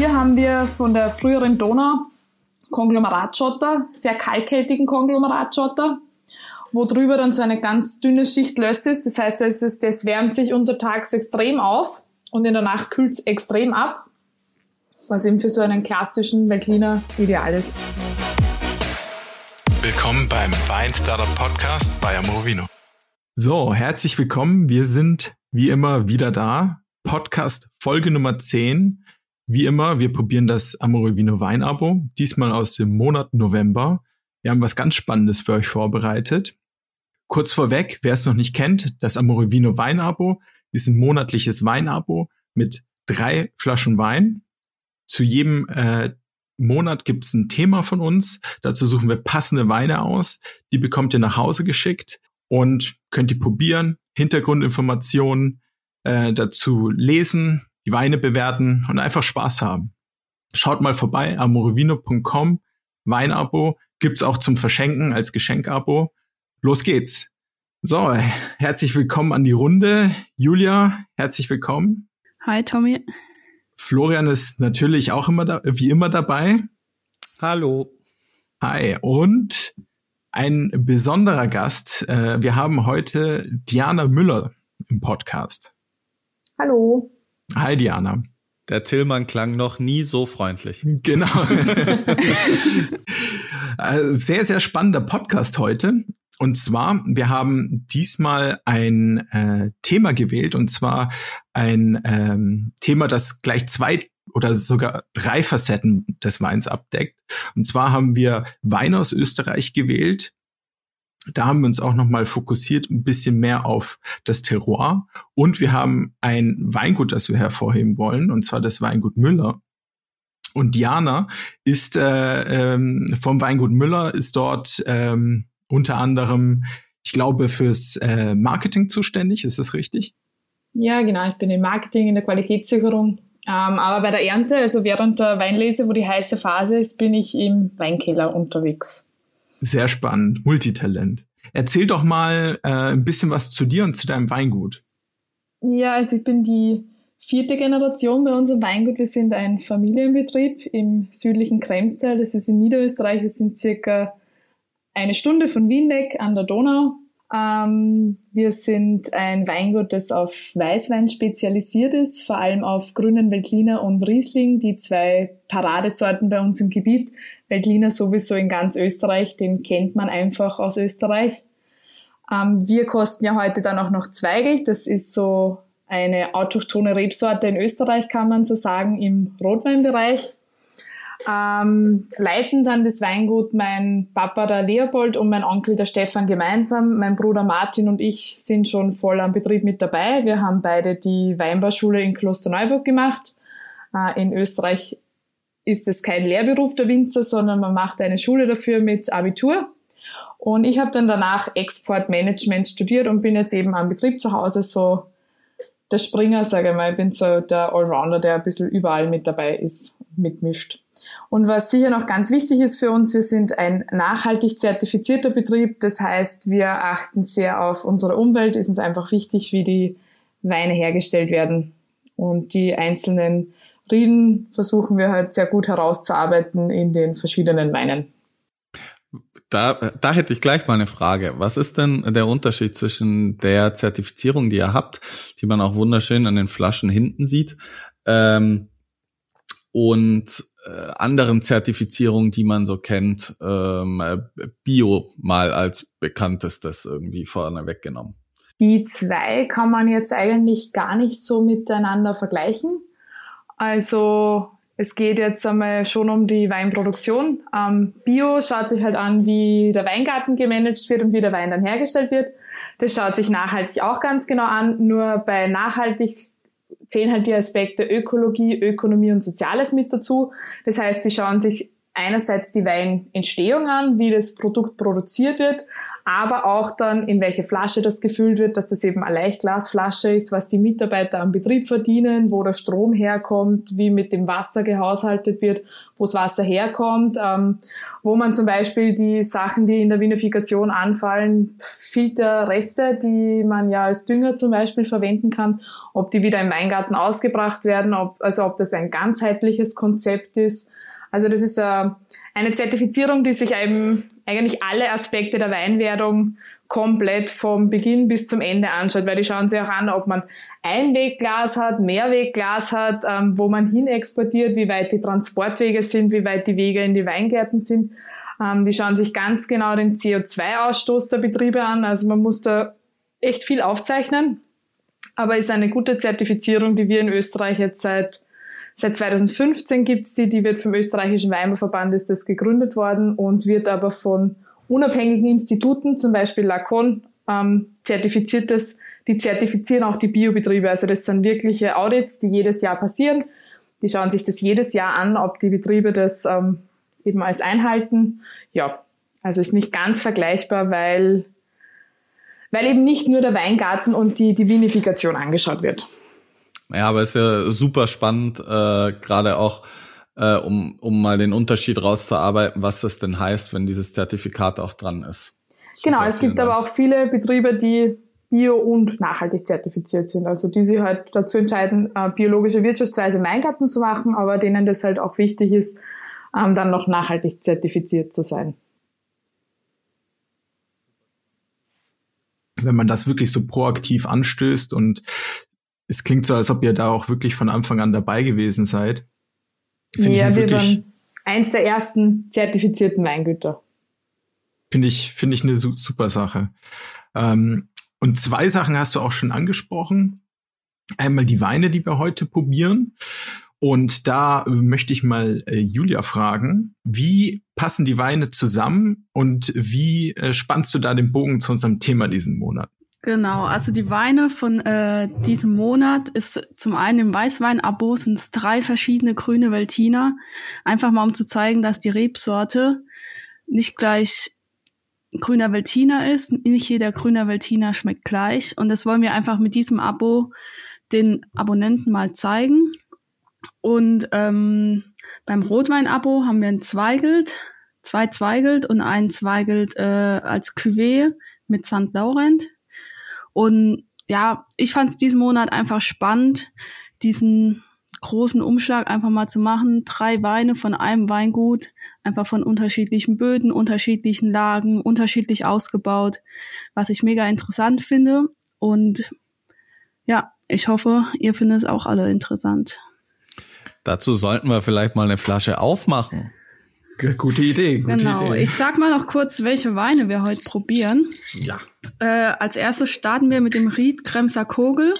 Hier haben wir von der früheren Donau Konglomeratschotter, sehr kalkhaltigen Konglomeratschotter, wo drüber dann so eine ganz dünne Schicht Löss ist. Das heißt, das, ist, das wärmt sich untertags extrem auf und in der Nacht kühlt es extrem ab, was eben für so einen klassischen Veltliner ideal ist. Willkommen beim Wein Startup Podcast bei Amorovino. So, herzlich willkommen. Wir sind wie immer wieder da. Podcast Folge Nummer 10. Wie immer, wir probieren das Amorovino Wein-Abo, diesmal aus dem Monat November. Wir haben was ganz Spannendes für euch vorbereitet. Kurz vorweg, wer es noch nicht kennt, das Amorovino Wein-Abo ist ein monatliches Wein-Abo mit drei Flaschen Wein. Zu jedem äh, Monat gibt's ein Thema von uns. Dazu suchen wir passende Weine aus. Die bekommt ihr nach Hause geschickt und könnt ihr probieren, Hintergrundinformationen äh, dazu lesen, die Weine bewerten und einfach Spaß haben. Schaut mal vorbei, amorovino.com, Weinabo, gibt's auch zum Verschenken als Geschenkabo. Los geht's. So, herzlich willkommen an die Runde. Julia, herzlich willkommen. Hi, Tommy. Florian ist natürlich auch immer da, wie immer dabei. Hallo. Hi. Und ein besonderer Gast. Äh, wir haben heute Diana Müller im Podcast. Hallo. Hi Diana. Der Tillmann klang noch nie so freundlich. Genau. Also, sehr, sehr spannender Podcast heute. Und zwar, wir haben diesmal ein äh, Thema gewählt, und zwar ein ähm, Thema, das gleich zwei oder sogar drei Facetten des Weins abdeckt. Und zwar haben wir Wein aus Österreich gewählt, da haben wir uns auch nochmal fokussiert, ein bisschen mehr auf das Terroir. Und wir haben ein Weingut, das wir hervorheben wollen, und zwar das Weingut Müller. Und Diana ist äh, ähm, vom Weingut Müller, ist dort ähm, unter anderem, ich glaube, fürs äh, Marketing zuständig. Ist das richtig? Ja, genau. Ich bin im Marketing, in der Qualitätssicherung. Ähm, aber bei der Ernte, also während der Weinlese, wo die heiße Phase ist, bin ich im Weinkeller unterwegs. Sehr spannend, Multitalent. Erzähl doch mal äh, ein bisschen was zu dir und zu deinem Weingut. Ja, also ich bin die vierte Generation bei unserem Weingut. Wir sind ein Familienbetrieb im südlichen Kremstal, das ist in Niederösterreich. Wir sind circa eine Stunde von Wien weg an der Donau. Ähm, wir sind ein Weingut, das auf Weißwein spezialisiert ist, vor allem auf grünen Veltliner und Riesling, die zwei Paradesorten bei uns im Gebiet. Veltliner sowieso in ganz Österreich, den kennt man einfach aus Österreich. Ähm, wir kosten ja heute dann auch noch Zweigel, das ist so eine autochthone Rebsorte in Österreich, kann man so sagen, im Rotweinbereich. Ähm, leiten dann das Weingut mein Papa der Leopold und mein Onkel der Stefan gemeinsam. Mein Bruder Martin und ich sind schon voll am Betrieb mit dabei. Wir haben beide die Weinbauschule in Klosterneuburg gemacht. Äh, in Österreich ist es kein Lehrberuf der Winzer, sondern man macht eine Schule dafür mit Abitur. Und ich habe dann danach Exportmanagement studiert und bin jetzt eben am Betrieb zu Hause so der Springer, sage ich mal. Ich bin so der Allrounder, der ein bisschen überall mit dabei ist, mitmischt. Und was sicher noch ganz wichtig ist für uns, wir sind ein nachhaltig zertifizierter Betrieb. Das heißt, wir achten sehr auf unsere Umwelt. Ist uns einfach wichtig, wie die Weine hergestellt werden. Und die einzelnen Rieden versuchen wir halt sehr gut herauszuarbeiten in den verschiedenen Weinen. Da, da hätte ich gleich mal eine Frage. Was ist denn der Unterschied zwischen der Zertifizierung, die ihr habt, die man auch wunderschön an den Flaschen hinten sieht, ähm, und äh, anderen Zertifizierungen, die man so kennt, ähm, Bio mal als bekanntestes irgendwie vorne weggenommen. Die zwei kann man jetzt eigentlich gar nicht so miteinander vergleichen. Also es geht jetzt einmal schon um die Weinproduktion. Ähm, Bio schaut sich halt an, wie der Weingarten gemanagt wird und wie der Wein dann hergestellt wird. Das schaut sich nachhaltig auch ganz genau an. Nur bei nachhaltig zählen halt die Aspekte Ökologie, Ökonomie und Soziales mit dazu. Das heißt, die schauen sich einerseits die Weinentstehung an, wie das Produkt produziert wird, aber auch dann, in welche Flasche das gefüllt wird, dass das eben eine Leichtglasflasche ist, was die Mitarbeiter am Betrieb verdienen, wo der Strom herkommt, wie mit dem Wasser gehaushaltet wird, wo das Wasser herkommt, ähm, wo man zum Beispiel die Sachen, die in der Vinifikation anfallen, Filterreste, die man ja als Dünger zum Beispiel verwenden kann, ob die wieder im Weingarten ausgebracht werden, ob, also ob das ein ganzheitliches Konzept ist. Also das ist äh, eine Zertifizierung, die sich eben eigentlich alle Aspekte der Weinwerdung komplett vom Beginn bis zum Ende anschaut, weil die schauen sich auch an, ob man Einwegglas hat, Mehrwegglas hat, ähm, wo man hin exportiert, wie weit die Transportwege sind, wie weit die Wege in die Weingärten sind. Ähm, die schauen sich ganz genau den CO2-Ausstoß der Betriebe an. Also man muss da echt viel aufzeichnen, aber ist eine gute Zertifizierung, die wir in Österreich jetzt seit Seit 2015 gibt's die, die wird vom österreichischen Weinbauverband ist das gegründet worden und wird aber von unabhängigen Instituten, zum Beispiel Lacon, ähm, zertifiziert das. Die zertifizieren auch die Biobetriebe. Also das sind wirkliche Audits, die jedes Jahr passieren. Die schauen sich das jedes Jahr an, ob die Betriebe das ähm, eben als einhalten. Ja, also ist nicht ganz vergleichbar, weil, weil eben nicht nur der Weingarten und die, die Vinifikation angeschaut wird. Ja, aber ist ja super spannend, äh, gerade auch, äh, um, um mal den Unterschied rauszuarbeiten, was das denn heißt, wenn dieses Zertifikat auch dran ist. Super, genau, es gibt Dank. aber auch viele Betriebe, die bio- und nachhaltig zertifiziert sind. Also die sich halt dazu entscheiden, äh, biologische Wirtschaftsweise im Weingarten zu machen, aber denen das halt auch wichtig ist, ähm, dann noch nachhaltig zertifiziert zu sein. Wenn man das wirklich so proaktiv anstößt und es klingt so, als ob ihr da auch wirklich von Anfang an dabei gewesen seid. Find ja, wir waren eins der ersten zertifizierten Weingüter. Finde ich, finde ich eine super Sache. Ähm, und zwei Sachen hast du auch schon angesprochen. Einmal die Weine, die wir heute probieren. Und da möchte ich mal äh, Julia fragen, wie passen die Weine zusammen und wie äh, spannst du da den Bogen zu unserem Thema diesen Monat? Genau, also die Weine von äh, diesem Monat ist zum einen im Weißwein-Abo sind es drei verschiedene grüne Veltiner. Einfach mal um zu zeigen, dass die Rebsorte nicht gleich grüner Veltiner ist. Nicht jeder grüner Veltiner schmeckt gleich. Und das wollen wir einfach mit diesem Abo den Abonnenten mal zeigen. Und ähm, beim Rotwein-Abo haben wir ein Zweigelt, zwei Zweigelt und ein Zweigelt äh, als Cuvée mit St. Laurent. Und ja, ich fand es diesen Monat einfach spannend, diesen großen Umschlag einfach mal zu machen. Drei Weine von einem Weingut, einfach von unterschiedlichen Böden, unterschiedlichen Lagen, unterschiedlich ausgebaut, was ich mega interessant finde. Und ja, ich hoffe, ihr findet es auch alle interessant. Dazu sollten wir vielleicht mal eine Flasche aufmachen. Gute Idee. Gute genau. Idee. Ich sag mal noch kurz, welche Weine wir heute probieren. Ja. Äh, als erstes starten wir mit dem Ried Kremser Kogel.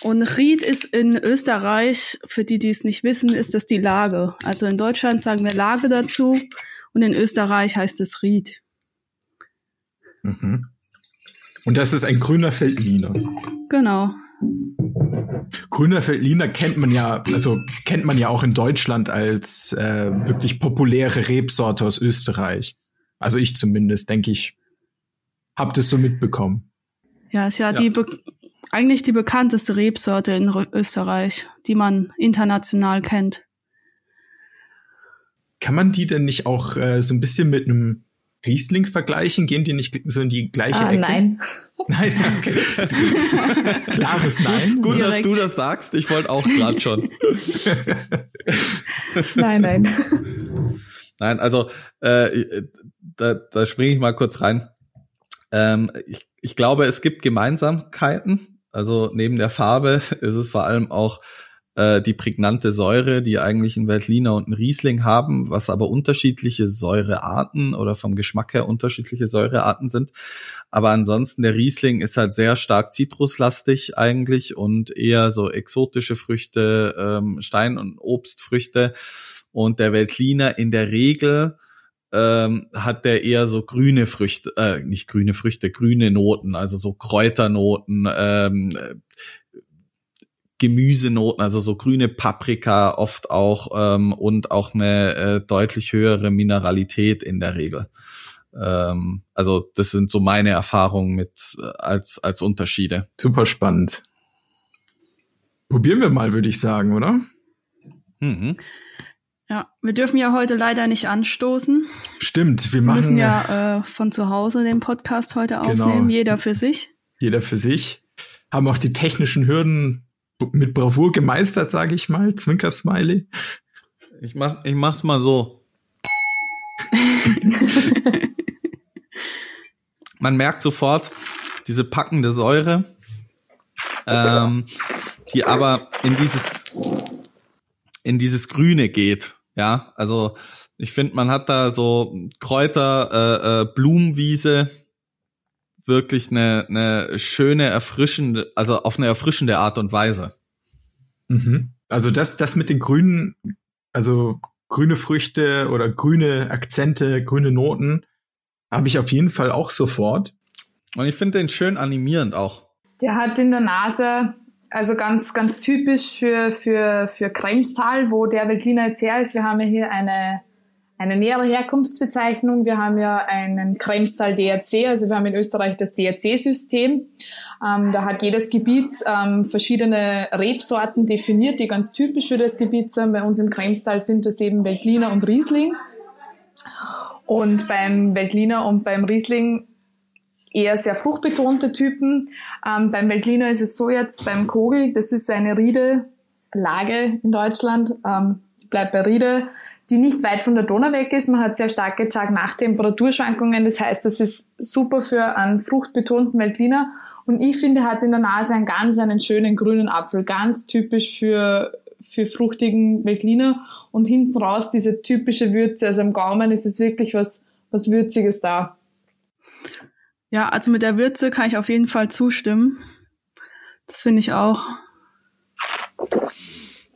Und Ried ist in Österreich, für die, die es nicht wissen, ist das die Lage. Also in Deutschland sagen wir Lage dazu und in Österreich heißt es Ried. Mhm. Und das ist ein grüner Feldliner. Genau. Grüner Veltliner kennt man ja, also kennt man ja auch in Deutschland als äh, wirklich populäre Rebsorte aus Österreich. Also ich zumindest, denke ich, hab das so mitbekommen. Ja, ist ja, ja. die eigentlich die bekannteste Rebsorte in Österreich, die man international kennt. Kann man die denn nicht auch äh, so ein bisschen mit einem Riesling vergleichen? Gehen die nicht so in die gleiche ah, Ecke? Nein. Nein, okay. Klares Nein. Gut, Direkt. dass du das sagst. Ich wollte auch gerade schon. nein, nein. Nein, also äh, da, da springe ich mal kurz rein. Ähm, ich, ich glaube, es gibt Gemeinsamkeiten. Also neben der Farbe ist es vor allem auch äh, die prägnante Säure, die eigentlich ein Veltliner und ein Riesling haben, was aber unterschiedliche Säurearten oder vom Geschmack her unterschiedliche Säurearten sind. Aber ansonsten der Riesling ist halt sehr stark zitruslastig eigentlich und eher so exotische Früchte, ähm, Stein- und Obstfrüchte. Und der Veltliner in der Regel ähm, hat der eher so grüne Früchte, äh, nicht grüne Früchte, grüne Noten, also so Kräuternoten, ähm, Gemüsenoten, also so grüne Paprika oft auch ähm, und auch eine äh, deutlich höhere Mineralität in der Regel. Ähm, also das sind so meine Erfahrungen mit äh, als als Unterschiede. Super spannend. Probieren wir mal, würde ich sagen, oder? Mhm. Ja, wir dürfen ja heute leider nicht anstoßen. Stimmt, wir Wir machen müssen ja äh, von zu Hause den Podcast heute Genau. aufnehmen, jeder für sich. jeder für sich, haben auch die technischen Hürden mit Bravour gemeistert, sage ich mal. Zwinker-Smiley. Ich mach ich mach's mal so. Man merkt sofort diese packende Säure, ähm, die aber in dieses in dieses Grüne geht. Ja, also ich finde, man hat da so Kräuter, äh, äh, Blumenwiese, wirklich eine, eine schöne, erfrischende, also auf eine erfrischende Art und Weise. Mhm. Also das, das mit den grünen, also grüne Früchte oder grüne Akzente, grüne Noten, habe ich auf jeden Fall auch sofort. Und ich finde den schön animierend auch. Der hat in der Nase, also ganz, ganz typisch für, für, für Kremstal, wo der Veltliner jetzt her ist. Wir haben ja hier eine, eine nähere Herkunftsbezeichnung. Wir haben ja einen Kremstal DRC, also wir haben in Österreich das DRC-System. Ähm, da hat jedes Gebiet ähm, verschiedene Rebsorten definiert, die ganz typisch für das Gebiet sind. Bei uns im Kremstal sind das eben Veltliner und Riesling. Und beim Veltliner und beim Riesling eher sehr fruchtbetonte Typen. Ähm, beim Veltliner ist es so jetzt, beim Kogel, das ist eine Riede-Lage in Deutschland, ähm, ich bei Riede, die nicht weit von der Donau weg ist. Man hat sehr starke Tag-Nacht-Temperaturschwankungen. Das heißt, das ist super für einen fruchtbetonten Veltliner. Und ich finde, er hat in der Nase einen ganz einen schönen grünen Apfel. Ganz typisch für, für fruchtigen Veltliner. Und hinten raus diese typische Würze. Also am Gaumen ist es wirklich was, was Würziges da. Ja, also mit der Würze kann ich auf jeden Fall zustimmen. Das finde ich auch.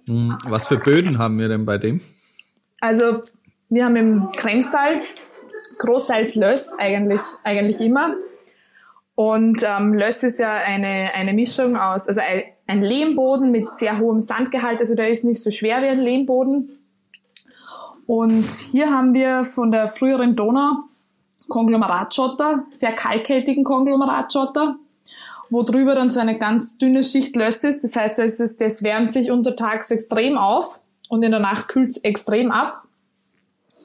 Hm, Was für Böden haben wir denn bei dem? Also wir haben im Kremstal großteils Löss eigentlich, eigentlich immer. Und ähm, Löss ist ja eine, eine Mischung aus, also ein, ein Lehmboden mit sehr hohem Sandgehalt, also der ist nicht so schwer wie ein Lehmboden. Und hier haben wir von der früheren Donau Konglomeratschotter, sehr kalkhaltigen Konglomeratschotter, wo drüber dann so eine ganz dünne Schicht Löss ist. Das heißt, das, ist, das wärmt sich untertags extrem auf und in der Nacht kühlt es extrem ab,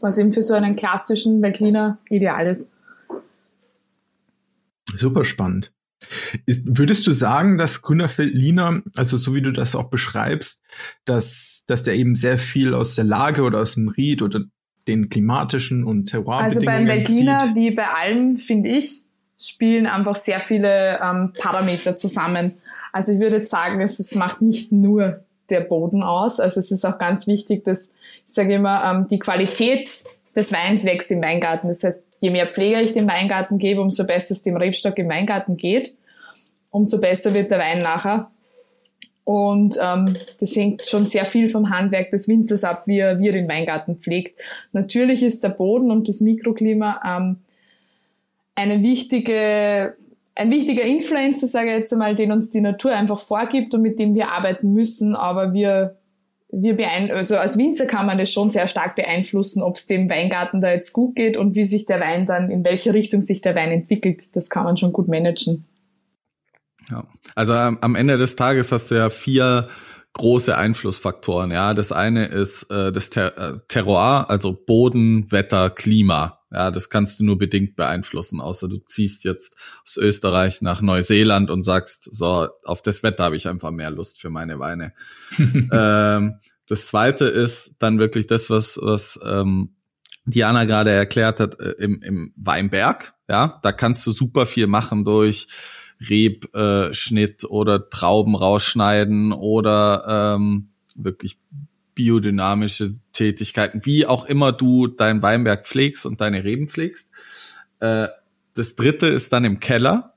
was eben für so einen klassischen Veltliner ideal ist. Super spannend. Ist, würdest du sagen, dass Grüner Veltliner, also so wie du das auch beschreibst, dass, dass der eben sehr viel aus der Lage oder aus dem Ried oder den klimatischen und Also Terroirbedingungen beim Veltliner, zieht? wie bei allem, finde ich, spielen einfach sehr viele ähm, Parameter zusammen. Also ich würde jetzt sagen, es, es macht nicht nur der Boden aus. Also es ist auch ganz wichtig, dass, ich sage immer, ähm, die Qualität des Weins wächst im Weingarten. Das heißt, je mehr Pflege ich dem Weingarten gebe, umso besser es dem Rebstock im Weingarten geht, umso besser wird der Wein nachher. Und ähm, das hängt schon sehr viel vom Handwerk des Winzers ab, wie er, wie er den Weingarten pflegt. Natürlich ist der Boden und das Mikroklima ähm, eine wichtige, ein wichtiger Influencer, sage ich jetzt einmal, den uns die Natur einfach vorgibt und mit dem wir arbeiten müssen. Aber wir, wir beein also als Winzer kann man das schon sehr stark beeinflussen, ob es dem Weingarten da jetzt gut geht und wie sich der Wein dann, in welche Richtung sich der Wein entwickelt. Das kann man schon gut managen. Ja. Also ähm, am Ende des Tages hast du ja vier große Einflussfaktoren. Ja, das eine ist äh, das Ter äh, Terroir, also Boden, Wetter, Klima. Ja, das kannst du nur bedingt beeinflussen, außer du ziehst jetzt aus Österreich nach Neuseeland und sagst, so, auf das Wetter habe ich einfach mehr Lust für meine Weine. ähm, das zweite ist dann wirklich das, was, was ähm, Diana gerade erklärt hat, äh, im, im Weinberg. Ja, da kannst du super viel machen durch Rebschnitt oder Trauben rausschneiden oder ähm, wirklich biodynamische Tätigkeiten, wie auch immer du dein Weinberg pflegst und deine Reben pflegst. Äh, das dritte ist dann im Keller,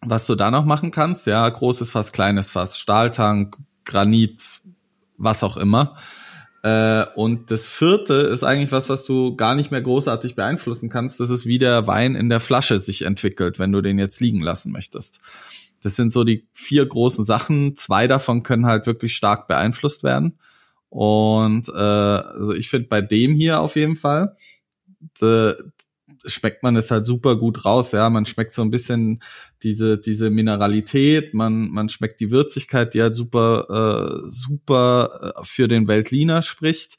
was du da noch machen kannst. Ja, großes Fass, kleines Fass, Stahltank, Granit, was auch immer. Äh, und das vierte ist eigentlich was, was du gar nicht mehr großartig beeinflussen kannst. Das ist, wie der Wein in der Flasche sich entwickelt, wenn du den jetzt liegen lassen möchtest. Das sind so die vier großen Sachen. Zwei davon können halt wirklich stark beeinflusst werden. Und äh, also ich finde bei dem hier auf jeden Fall, de, schmeckt man es halt super gut raus. Ja, man schmeckt so ein bisschen diese diese Mineralität, man man schmeckt die Würzigkeit, die halt super äh, super äh, für den Veltliner spricht.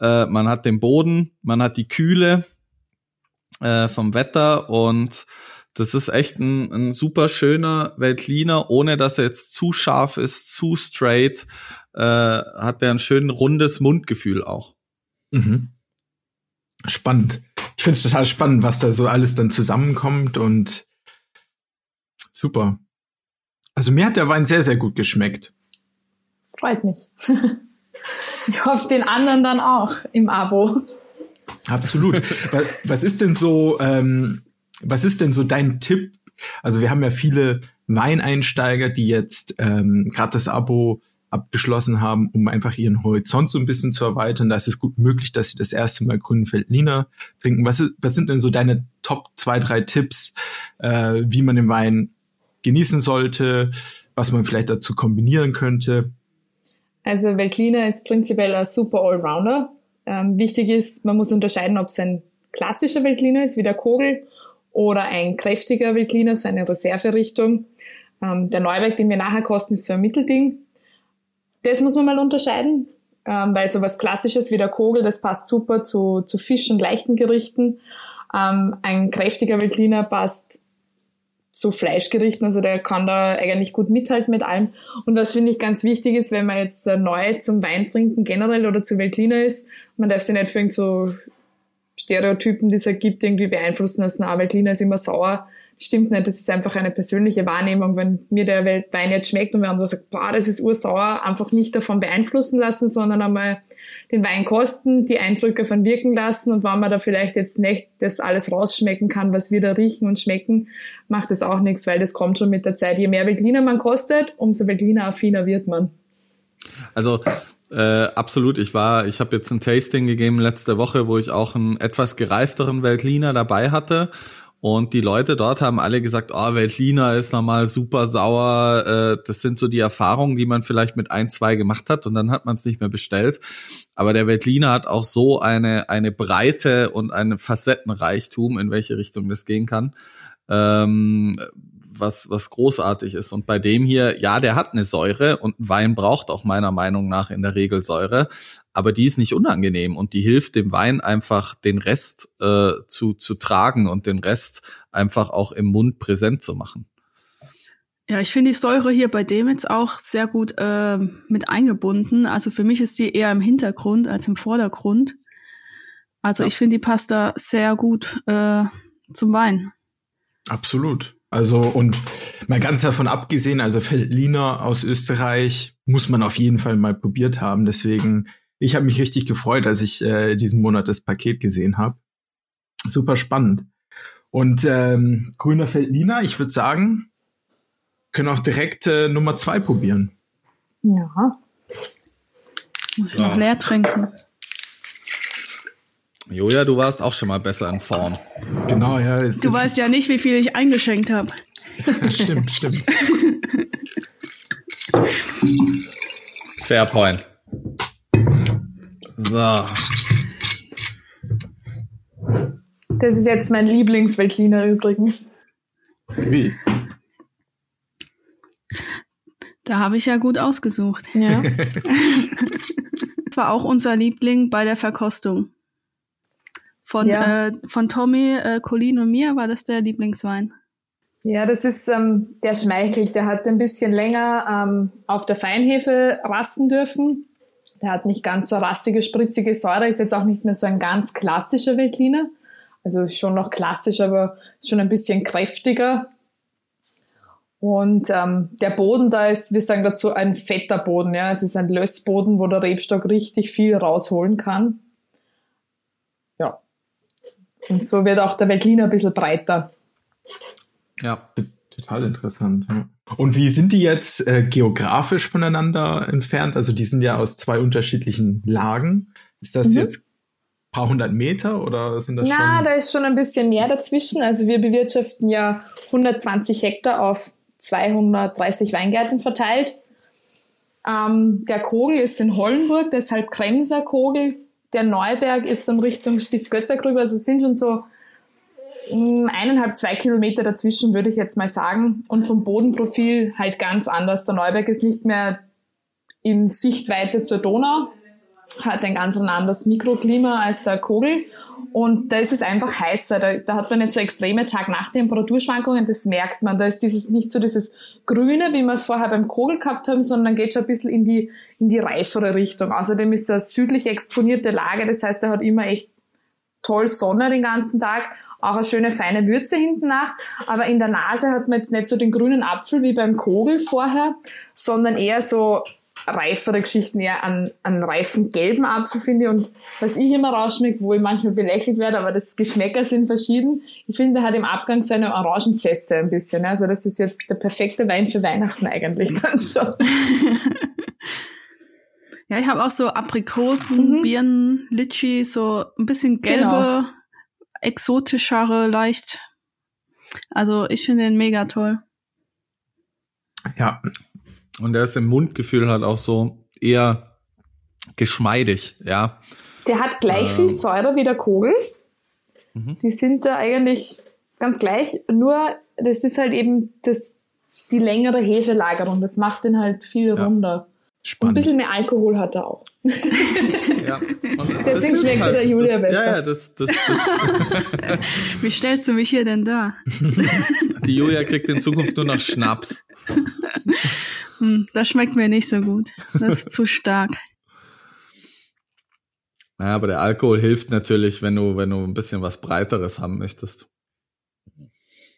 Äh, man hat den Boden, man hat die Kühle äh, vom Wetter und das ist echt ein, ein super schöner Veltliner, ohne dass er jetzt zu scharf ist, zu straight, äh, hat er ein schön rundes Mundgefühl auch. Mhm. Spannend. Ich finde es total spannend, was da so alles dann zusammenkommt und super. Also mir hat der Wein sehr, sehr gut geschmeckt. Freut mich. ich hoffe den anderen dann auch im Abo. Absolut. was, was ist denn so, ähm, was ist denn so dein Tipp? Also wir haben ja viele Weineinsteiger, die jetzt ähm, gerade das Abo abgeschlossen haben, um einfach ihren Horizont so ein bisschen zu erweitern. Da ist es gut möglich, dass sie das erste Mal Kundenfeldliner trinken. Was, ist, was sind denn so deine Top zwei, drei Tipps, äh, wie man den Wein genießen sollte, was man vielleicht dazu kombinieren könnte? Also Veltliner ist prinzipiell ein super Allrounder. Ähm, wichtig ist, man muss unterscheiden, ob es ein klassischer Veltliner ist, wie der Kogel, oder ein kräftiger Veltliner, so eine Reserverichtung. Ähm, der Neuwerk, den wir nachher kosten, ist so ein Mittelding. Das muss man mal unterscheiden, ähm, weil so was Klassisches wie der Kogel, das passt super zu, zu Fisch und leichten Gerichten. Ähm, ein kräftiger Veltliner passt zu Fleischgerichten, also der kann da eigentlich gut mithalten mit allem. Und was finde ich ganz wichtig ist, wenn man jetzt neu zum Wein trinken generell oder zu Veltliner ist, man darf sich nicht für so Stereotypen, die es gibt, irgendwie beeinflussen lassen, ah, Veltliner ist immer sauer stimmt nicht. Das ist einfach eine persönliche Wahrnehmung. Wenn mir der Wein jetzt schmeckt und wir haben sagt, boah, das ist ursauer, einfach nicht davon beeinflussen lassen, sondern einmal den Wein kosten, die Eindrücke von wirken lassen und wenn man da vielleicht jetzt nicht das alles rausschmecken kann, was wir da riechen und schmecken, macht das auch nichts, weil das kommt schon mit der Zeit. Je mehr Veltliner man kostet, umso Veltliner-affiner wird man. Also äh, absolut. Ich war, ich habe jetzt ein Tasting gegeben letzte Woche, wo ich auch einen etwas gereifteren Veltliner dabei hatte und die Leute dort haben alle gesagt, oh, Veltliner ist nochmal super sauer. Äh, das sind so die Erfahrungen, die man vielleicht mit ein, zwei gemacht hat und dann hat man es nicht mehr bestellt. Aber der Veltliner hat auch so eine, eine Breite und einen Facettenreichtum, in welche Richtung das gehen kann. Ähm, was, was großartig ist. Und bei dem hier, ja, der hat eine Säure und ein Wein braucht auch meiner Meinung nach in der Regel Säure, aber die ist nicht unangenehm und die hilft dem Wein einfach den Rest äh, zu, zu tragen und den Rest einfach auch im Mund präsent zu machen. Ja, ich finde die Säure hier bei dem jetzt auch sehr gut äh, mit eingebunden. Also für mich ist die eher im Hintergrund als im Vordergrund. Also ja. ich finde die passt da sehr gut äh, zum Wein. Absolut. Also und mal ganz davon abgesehen, also Feldliner aus Österreich muss man auf jeden Fall mal probiert haben. Deswegen, ich habe mich richtig gefreut, als ich äh, diesen Monat das Paket gesehen habe. Super spannend. Und ähm, grüner Feldliner, ich würde sagen, können auch direkt äh, Nummer zwei probieren. Ja. Muss ich noch leer trinken. Joja, du warst auch schon mal besser in Form. Genau, ja. Jetzt, du jetzt weißt ja nicht, wie viel ich eingeschenkt habe. stimmt, stimmt. Fair point. So. Das ist jetzt mein Lieblingsweltliner übrigens. Wie? Da habe ich ja gut ausgesucht. Ja. das war auch unser Liebling bei der Verkostung. Von, ja. äh, von Tommy, äh, Colin und mir war das der Lieblingswein. Ja, das ist ähm, der schmeichelt. Der hat ein bisschen länger ähm, auf der Feinhefe rasten dürfen. Der hat nicht ganz so rassige, spritzige Säure, ist jetzt auch nicht mehr so ein ganz klassischer Veltliner. Also schon noch klassisch, aber schon ein bisschen kräftiger. Und ähm, der Boden da ist, wir sagen dazu, ein fetter Boden. Ja, Es ist ein Lössboden, wo der Rebstock richtig viel rausholen kann. Und so wird auch der Veltliner ein bisschen breiter. Ja, total interessant. Und wie sind die jetzt äh, geografisch voneinander entfernt? Also die sind ja aus zwei unterschiedlichen Lagen. Ist das mhm. jetzt paar hundert Meter oder sind das Na, schon? Na, da ist schon ein bisschen mehr dazwischen. Also wir bewirtschaften ja 120 Hektar auf 230 Weingärten verteilt. Ähm, der Kogel ist in Hollenburg, deshalb Kremser Kogel. Der Neuberg ist dann Richtung Stift Göttberg rüber. Also es sind schon so mm, eineinhalb, zwei Kilometer dazwischen, würde ich jetzt mal sagen. Und vom Bodenprofil halt ganz anders. Der Neuberg ist nicht mehr in Sichtweite zur Donau, hat ein ganz anderes Mikroklima als der Kogel. Und da ist es einfach heißer. Da, da hat man nicht so extreme Tag-Nacht-Temperaturschwankungen. Das merkt man. Da ist dieses nicht so dieses Grüne, wie wir es vorher beim Kogel gehabt haben, sondern geht schon ein bisschen in die, in die reifere Richtung. Außerdem ist eine südlich exponierte Lage. Das heißt, er hat immer echt toll Sonne den ganzen Tag. Auch eine schöne feine Würze hinten nach. Aber in der Nase hat man jetzt nicht so den grünen Apfel wie beim Kogel vorher, sondern eher so reifere Geschichten eher an, an reifen gelben Apfel finde und was ich immer rausschmecke, wo ich manchmal belächelt werde, aber das Geschmäcker sind verschieden. Ich finde, der hat im Abgang so eine Orangenzeste ein bisschen. Also das ist jetzt der perfekte Wein für Weihnachten eigentlich dann schon. ja, ich habe auch so Aprikosen, mhm. Birnen, Litschi, so ein bisschen gelbe, genau. exotischere, leicht. Also ich finde den mega toll. Ja, und der ist im Mundgefühl halt auch so eher geschmeidig, ja. Der hat gleich ähm. viel Säure wie der Kogel. Mhm. Die sind da eigentlich ganz gleich, nur das ist halt eben das, die längere Hefelagerung. Das macht den halt viel ja. runder. Spannend. Und ein bisschen mehr Alkohol hat er auch. Ja. Deswegen schmeckt halt, der Julia das, besser. Ja, ja, das, das, das. Wie stellst du mich hier denn da? Die Julia kriegt in Zukunft nur noch Schnaps. Hm, das schmeckt mir nicht so gut. Das ist zu stark. Naja, aber der Alkohol hilft natürlich, wenn du, wenn du ein bisschen was Breiteres haben möchtest.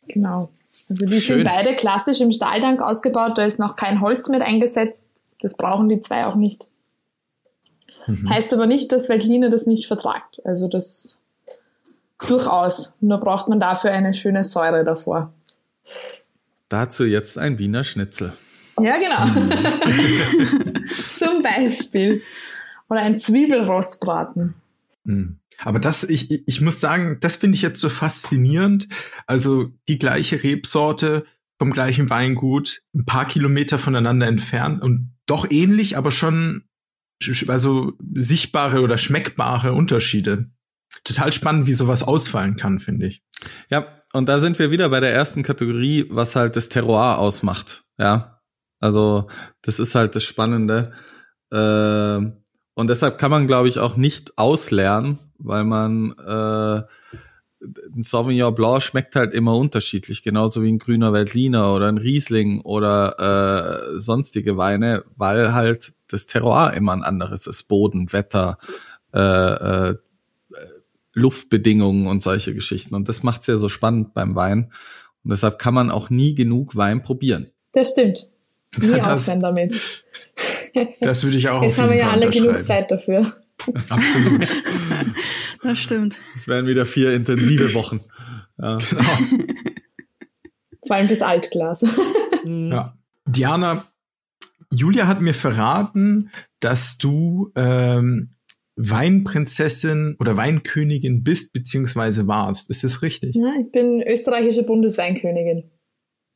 Genau. Also die Schön. sind beide klassisch im Stahltank ausgebaut, da ist noch kein Holz mit eingesetzt. Das brauchen die zwei auch nicht. Mhm. Heißt aber nicht, dass Veltliner das nicht vertragt. Also das durchaus. Nur braucht man dafür eine schöne Säure davor. Dazu jetzt ein Wiener Schnitzel. Ja, genau. Zum Beispiel. Oder ein Zwiebelrostbraten. Hm. Aber das, ich, ich muss sagen, das finde ich jetzt so faszinierend. Also die gleiche Rebsorte vom gleichen Weingut, ein paar Kilometer voneinander entfernt und doch ähnlich, aber schon also sichtbare oder schmeckbare Unterschiede. Total spannend, wie sowas ausfallen kann, finde ich. Ja, und da sind wir wieder bei der ersten Kategorie, was halt das Terroir ausmacht. Ja, also das ist halt das Spannende. Äh, und deshalb kann man, glaube ich, auch nicht auslernen, weil man äh, ein Sauvignon Blanc schmeckt halt immer unterschiedlich, genauso wie ein grüner Veltliner oder ein Riesling oder äh, sonstige Weine, weil halt das Terroir immer ein anderes ist. Boden, Wetter, äh, äh, Luftbedingungen und solche Geschichten. Und das macht's ja so spannend beim Wein. Und deshalb kann man auch nie genug Wein probieren. Das stimmt. Nie das, aufhören damit. Das würde ich auch Jetzt haben wir ja alle genug Zeit dafür. Absolut. Das stimmt. Es werden wieder vier intensive Wochen. Ja. Genau. Vor allem fürs Altglas. Ja. Diana, Julia hat mir verraten, dass du ähm, Weinprinzessin oder Weinkönigin bist beziehungsweise warst. Ist das richtig? Ja, ich bin österreichische Bundesweinkönigin.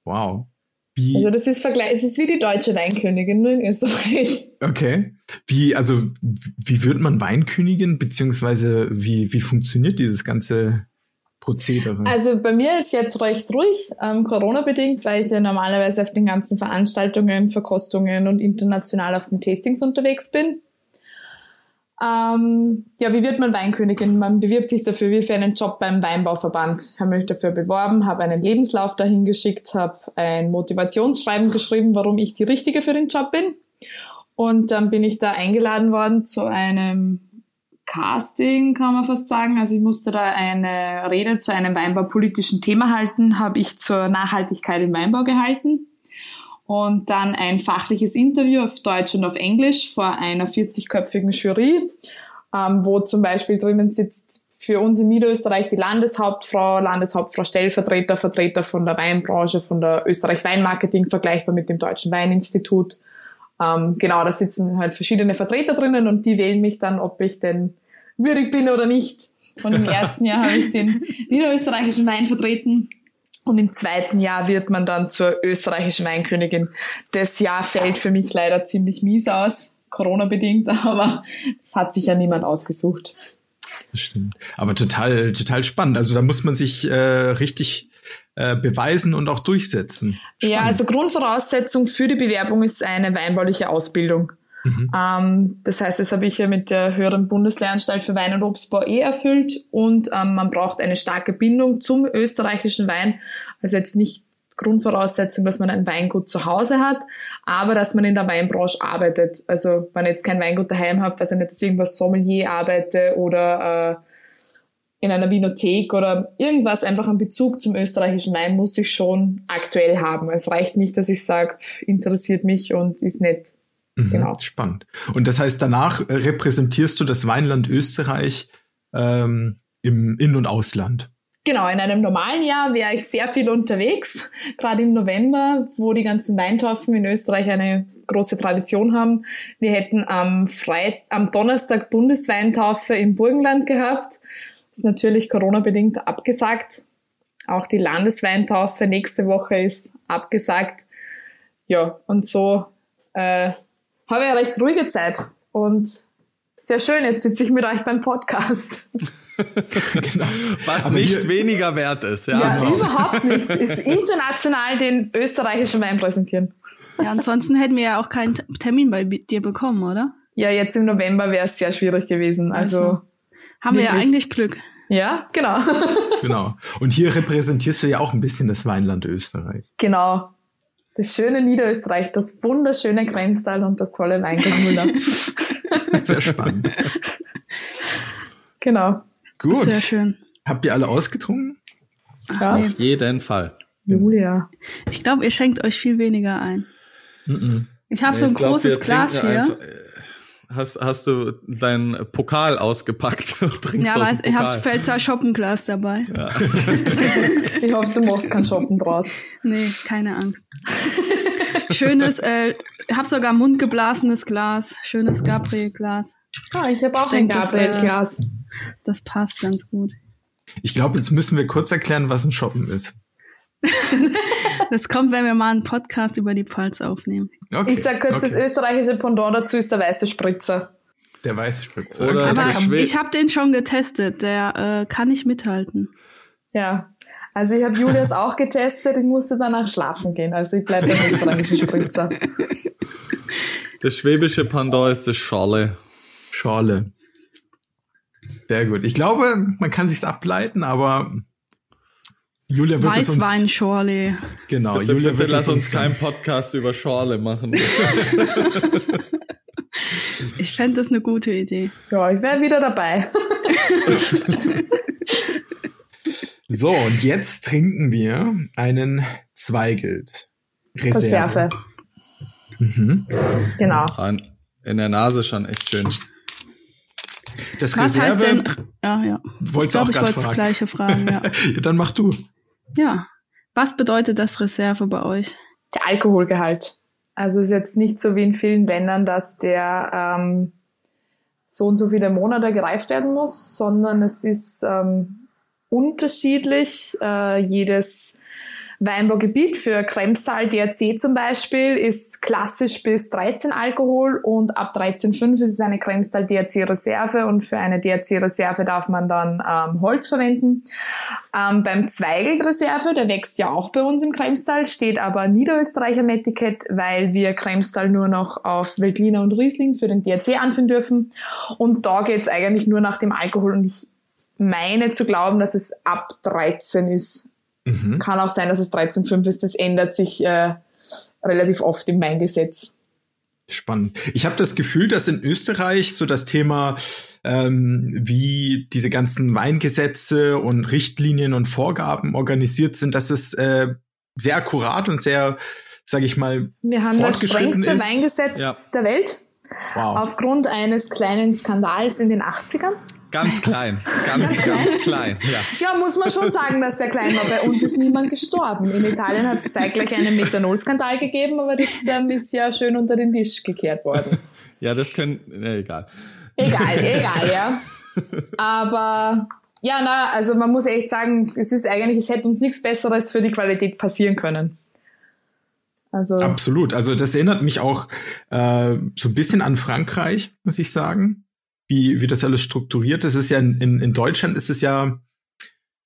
Wow. Wie? Also das ist Vergleich, es ist wie die deutsche Weinkönigin, nur in Österreich. Okay. Wie, also, wie wird man Weinkönigin, beziehungsweise wie, wie funktioniert dieses ganze Prozedere? Also bei mir ist jetzt recht ruhig, ähm, Corona-bedingt, weil ich ja normalerweise auf den ganzen Veranstaltungen, Verkostungen und international auf den Tastings unterwegs bin. Ähm, ja, wie wird man Weinkönigin? Man bewirbt sich dafür wie für einen Job beim Weinbauverband. Ich habe mich dafür beworben, habe einen Lebenslauf dahin geschickt, habe ein Motivationsschreiben geschrieben, warum ich die Richtige für den Job bin. Und dann bin ich da eingeladen worden zu einem Casting, kann man fast sagen. Also ich musste da eine Rede zu einem weinbaupolitischen Thema halten, habe ich zur Nachhaltigkeit im Weinbau gehalten und dann ein fachliches Interview auf Deutsch und auf Englisch vor einer 40-köpfigen Jury, ähm, wo zum Beispiel drinnen sitzt für uns in Niederösterreich die Landeshauptfrau, Landeshauptfrau Stellvertreter, Vertreter von der Weinbranche, von der Österreich Weinmarketing, vergleichbar mit dem Deutschen Weininstitut. Ähm, genau, da sitzen halt verschiedene Vertreter drinnen und die wählen mich dann, ob ich denn würdig bin oder nicht. Und im ersten Jahr habe ich den niederösterreichischen Wein vertreten Und im zweiten Jahr wird man dann zur österreichischen Weinkönigin. Das Jahr fällt für mich leider ziemlich mies aus, Corona-bedingt, aber das hat sich ja niemand ausgesucht. Das stimmt. Aber total, total spannend. Also da muss man sich äh, richtig äh, beweisen und auch durchsetzen. Spannend. Ja, also Grundvoraussetzung für die Bewerbung ist eine weinbauliche Ausbildung. Mhm. Ähm, das heißt, das habe ich ja mit der höheren Bundeslehranstalt für Wein und Obstbau eh erfüllt und ähm, man braucht eine starke Bindung zum österreichischen Wein. Also jetzt nicht Grundvoraussetzung, dass man ein Weingut zu Hause hat, aber dass man in der Weinbranche arbeitet. Also wenn ich jetzt kein Weingut daheim habe, weiß ich nicht, dass ich irgendwas Sommelier arbeite oder äh, in einer Vinothek oder irgendwas einfach einen Bezug zum österreichischen Wein muss ich schon aktuell haben. Es reicht nicht, dass ich sage, interessiert mich und ist nett. Mhm, genau. Spannend. Und das heißt, danach äh, repräsentierst du das Weinland Österreich ähm, im In- und Ausland. Genau, in einem normalen Jahr wäre ich sehr viel unterwegs, gerade im November, wo die ganzen Weintaufen in Österreich eine große Tradition haben. Wir hätten am, Freit am Donnerstag Bundesweintaufe im Burgenland gehabt. Das ist natürlich Corona-bedingt abgesagt. Auch die Landesweintaufe nächste Woche ist abgesagt. Ja, und so äh, habe ich eine recht ruhige Zeit und sehr schön, jetzt sitze ich mit euch beim Podcast. genau. Was Aber nicht weniger wert ist. Ja, ja genau. überhaupt nicht. Ist international den österreichischen Wein präsentieren. Ja, ansonsten hätten wir ja auch keinen Termin bei dir bekommen, oder? Ja, jetzt im November wäre es sehr schwierig gewesen. Also, also haben wirklich. wir ja eigentlich Glück. Ja, genau. genau. Und hier repräsentierst du ja auch ein bisschen das Weinland Österreich. Genau das schöne Niederösterreich, das wunderschöne Grenztal und das tolle Weingut Müller. Sehr spannend. Genau. Gut. Sehr schön. Habt ihr alle ausgetrunken? Ja. Auf jeden Fall. Julia. Ich glaube, ihr schenkt euch viel weniger ein. Mm -mm. Ich habe nee, so ein großes Glas hier. Einfach, äh, hast, hast du dein Pokal ausgepackt und trinkst Ja, weiß, ich habe Pfälzer Shoppenglas dabei. Ja. ich hoffe, du machst kein Shoppen draus. Nee, keine Angst. Schönes, äh, ich habe sogar mundgeblasenes Glas. Schönes Gabriel-Glas. Ah, ich habe auch ich ein Gabriel-Glas. Das, äh, das passt ganz gut. Ich glaube, jetzt müssen wir kurz erklären, was ein Shoppen ist. das kommt, wenn wir mal einen Podcast über die Pfalz aufnehmen. Okay, ich sag kurz, okay. das österreichische Pendant dazu ist der weiße Spritzer. Der weiße Spritzer. Oder. Aber ich habe den schon getestet, der äh, kann nicht mithalten. Ja, also ich habe Julius auch getestet, ich musste danach schlafen gehen. Also ich bleibe beim österreichischen Spritzer. Das schwäbische Pendant ist das Schorle. Schorle. Sehr gut. Ich glaube, man kann sich's ableiten, aber Julia wird es uns Weißwein-Schorle. Genau, bitte, Julia bitte wird lass uns keinen Podcast über Schorle machen. ich fände das eine gute Idee. Ja, ich wäre wieder dabei. so, und jetzt trinken wir einen Zweigelt. Reserve. Reserve. Mhm. Genau. In der Nase schon echt schön. Das Was Reserve, heißt denn? Ja, ja. Ich glaube, ich wollte das gleiche fragen. Ja. ja, dann mach du. Ja. Was bedeutet das Reserve bei euch? Der Alkoholgehalt. Also es ist jetzt nicht so wie in vielen Ländern, dass der ähm, so und so viele Monate gereift werden muss, sondern es ist ähm, unterschiedlich. Äh, jedes Weinbaugebiet für Kremstal DRC zum Beispiel ist klassisch bis 13 Alkohol und ab 13,5 ist es eine Kremstal DRC Reserve und für eine DRC Reserve darf man dann ähm, Holz verwenden. Ähm, beim Zweigelt Reserve, der wächst ja auch bei uns im Kremstal, steht aber Niederösterreicher im Etikett, weil wir Kremstal nur noch auf Veltliner und Riesling für den DRC anführen dürfen. Und da geht's eigentlich nur nach dem Alkohol und ich meine zu glauben, dass es ab 13 ist. Mhm. Kann auch sein, dass es 13.5 ist. Das ändert sich äh, relativ oft im Weingesetz. Spannend. Ich habe das Gefühl, dass in Österreich so das Thema, ähm, wie diese ganzen Weingesetze und Richtlinien und Vorgaben organisiert sind, dass es äh, sehr akkurat und sehr, sage ich mal, wir haben das strengste ist. Weingesetz ja. der Welt. Wow. Aufgrund eines kleinen Skandals in den 80ern. Ganz klein, ganz, ganz klein. Ja. ja, muss man schon sagen, dass der klein war. Bei uns ist niemand gestorben. In Italien hat es zeitgleich einen Methanol-Skandal gegeben, aber das ähm, ist ja schön unter den Tisch gekehrt worden. Ja, das können, ne, egal. Egal, egal, ja. Aber ja, na, also man muss echt sagen, es ist eigentlich, es hätte uns nichts Besseres für die Qualität passieren können. Also Absolut. Also das erinnert mich auch äh, so ein bisschen an Frankreich, muss ich sagen, wie, wie das alles strukturiert ist. Es ist ja in, in, Deutschland ist es ja ein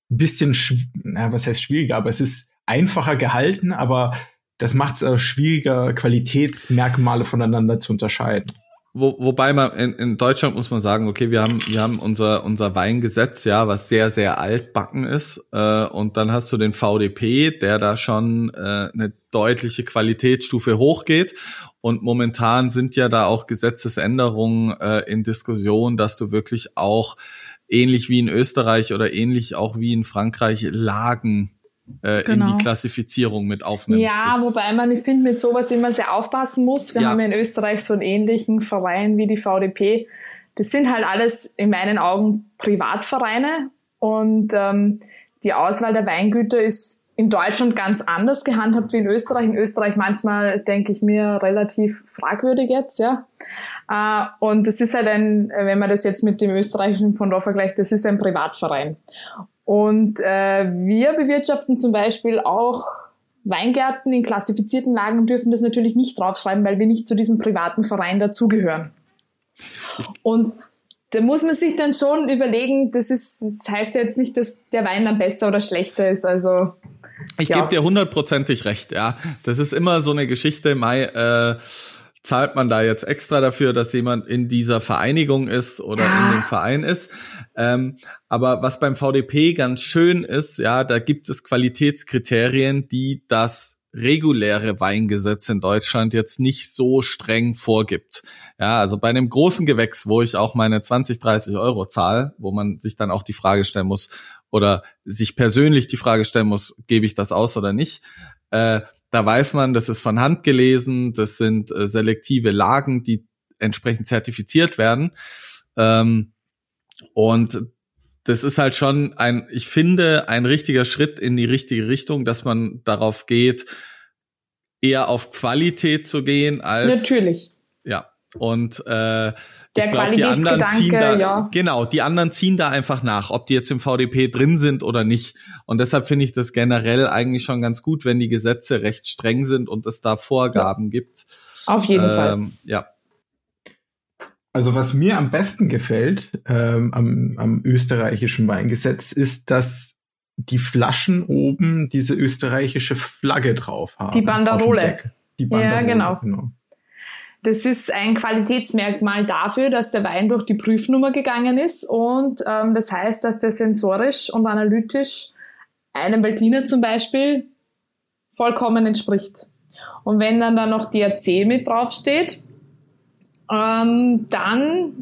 bisschen, na, was heißt schwieriger, aber es ist einfacher gehalten, aber das macht es äh, schwieriger, Qualitätsmerkmale voneinander zu unterscheiden. Wo, wobei man in, in Deutschland muss man sagen, okay, wir haben wir haben unser unser Weingesetz ja, was sehr sehr altbacken ist, äh, und dann hast du den VDP, der da schon äh, eine deutliche Qualitätsstufe hochgeht. Und momentan sind ja da auch Gesetzesänderungen äh, in Diskussion, dass du wirklich auch ähnlich wie in Österreich oder ähnlich auch wie in Frankreich Lagen äh, genau. in die genau. Klassifizierung mit aufnimmst. Ja, das wobei man, ich finde, mit sowas immer sehr aufpassen muss. Wir ja. haben ja in Österreich so einen ähnlichen Verein wie die VDP. Das sind halt alles in meinen Augen Privatvereine und ähm, die Auswahl der Weingüter ist in Deutschland ganz anders gehandhabt wie in Österreich. In Österreich manchmal denke ich mir relativ fragwürdig jetzt, ja. Äh, und das ist halt ein, wenn man das jetzt mit dem österreichischen Pendant vergleicht, das ist ein Privatverein. Und äh, wir bewirtschaften zum Beispiel auch Weingärten in klassifizierten Lagen und dürfen das natürlich nicht draufschreiben, weil wir nicht zu diesem privaten Verein dazugehören. Und da muss man sich dann schon überlegen, das ist, das heißt jetzt nicht, dass der Wein dann besser oder schlechter ist. Also ich ja. gebe dir hundertprozentig recht, ja. Das ist immer so eine Geschichte, Mai, äh, zahlt man da jetzt extra dafür, dass jemand in dieser Vereinigung ist oder ja. in dem Verein ist. Ähm, aber was beim VDP ganz schön ist, ja, da gibt es Qualitätskriterien, die das reguläre Weingesetz in Deutschland jetzt nicht so streng vorgibt. Ja, also bei einem großen Gewächs, wo ich auch meine 20, 30 Euro zahle, wo man sich dann auch die Frage stellen muss oder sich persönlich die Frage stellen muss, gebe ich das aus oder nicht, äh, da weiß man, das ist von Hand gelesen, das sind äh, selektive Lagen, die entsprechend zertifiziert werden. Ähm, und das ist halt schon ein, ich finde, ein richtiger Schritt in die richtige Richtung, dass man darauf geht, eher auf Qualität zu gehen als. Natürlich. Ja. Und äh, der ich glaube, die anderen ziehen da, ja. genau, die anderen ziehen da einfach nach, ob die jetzt im VDP drin sind oder nicht. Und deshalb finde ich das generell eigentlich schon ganz gut, wenn die Gesetze recht streng sind und es da Vorgaben ja. gibt. Auf jeden ähm, Fall. Ja. Also was mir am besten gefällt ähm, am, am österreichischen Weingesetz ist, dass die Flaschen oben diese österreichische Flagge drauf haben. Die Banderole. Die Banderole, ja, genau. genau. Das ist ein Qualitätsmerkmal dafür, dass der Wein durch die Prüfnummer gegangen ist und ähm, das heißt, dass der sensorisch und analytisch einem Veltliner zum Beispiel vollkommen entspricht. Und wenn dann da noch DRC mit draufsteht, ähm, dann